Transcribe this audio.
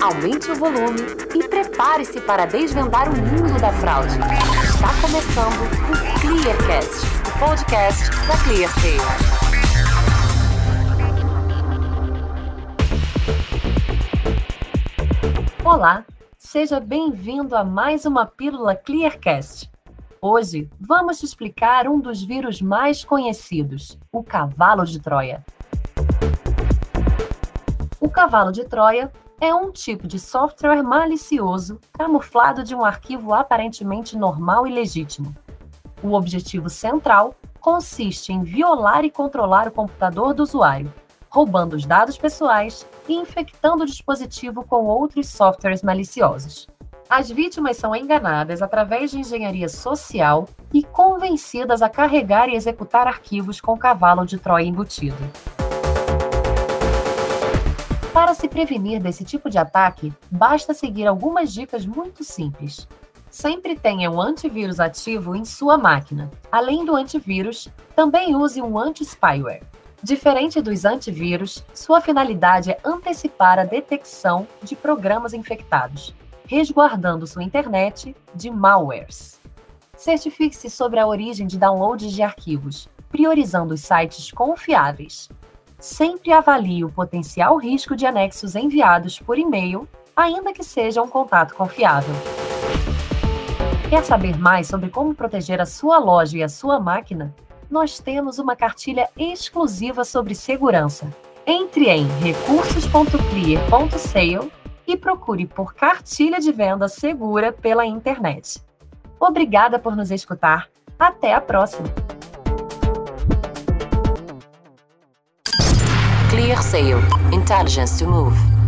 aumente o volume e prepare-se para desvendar o mundo da fraude. Está começando o Clearcast, o podcast da ClearSale. Olá, seja bem-vindo a mais uma pílula Clearcast. Hoje vamos te explicar um dos vírus mais conhecidos, o cavalo de Troia. O cavalo de Troia é um tipo de software malicioso camuflado de um arquivo aparentemente normal e legítimo. O objetivo central consiste em violar e controlar o computador do usuário, roubando os dados pessoais e infectando o dispositivo com outros softwares maliciosos. As vítimas são enganadas através de engenharia social e convencidas a carregar e executar arquivos com cavalo de Troia embutido. Para se prevenir desse tipo de ataque, basta seguir algumas dicas muito simples. Sempre tenha um antivírus ativo em sua máquina. Além do antivírus, também use um anti-spyware. Diferente dos antivírus, sua finalidade é antecipar a detecção de programas infectados, resguardando sua internet de malwares. Certifique-se sobre a origem de downloads de arquivos, priorizando os sites confiáveis sempre avalie o potencial risco de anexos enviados por e-mail, ainda que seja um contato confiável. Quer saber mais sobre como proteger a sua loja e a sua máquina? Nós temos uma cartilha exclusiva sobre segurança. Entre em recursos.clear.sale e procure por cartilha de venda segura pela internet. Obrigada por nos escutar. Até a próxima! Clear Sale. Intelligence to move.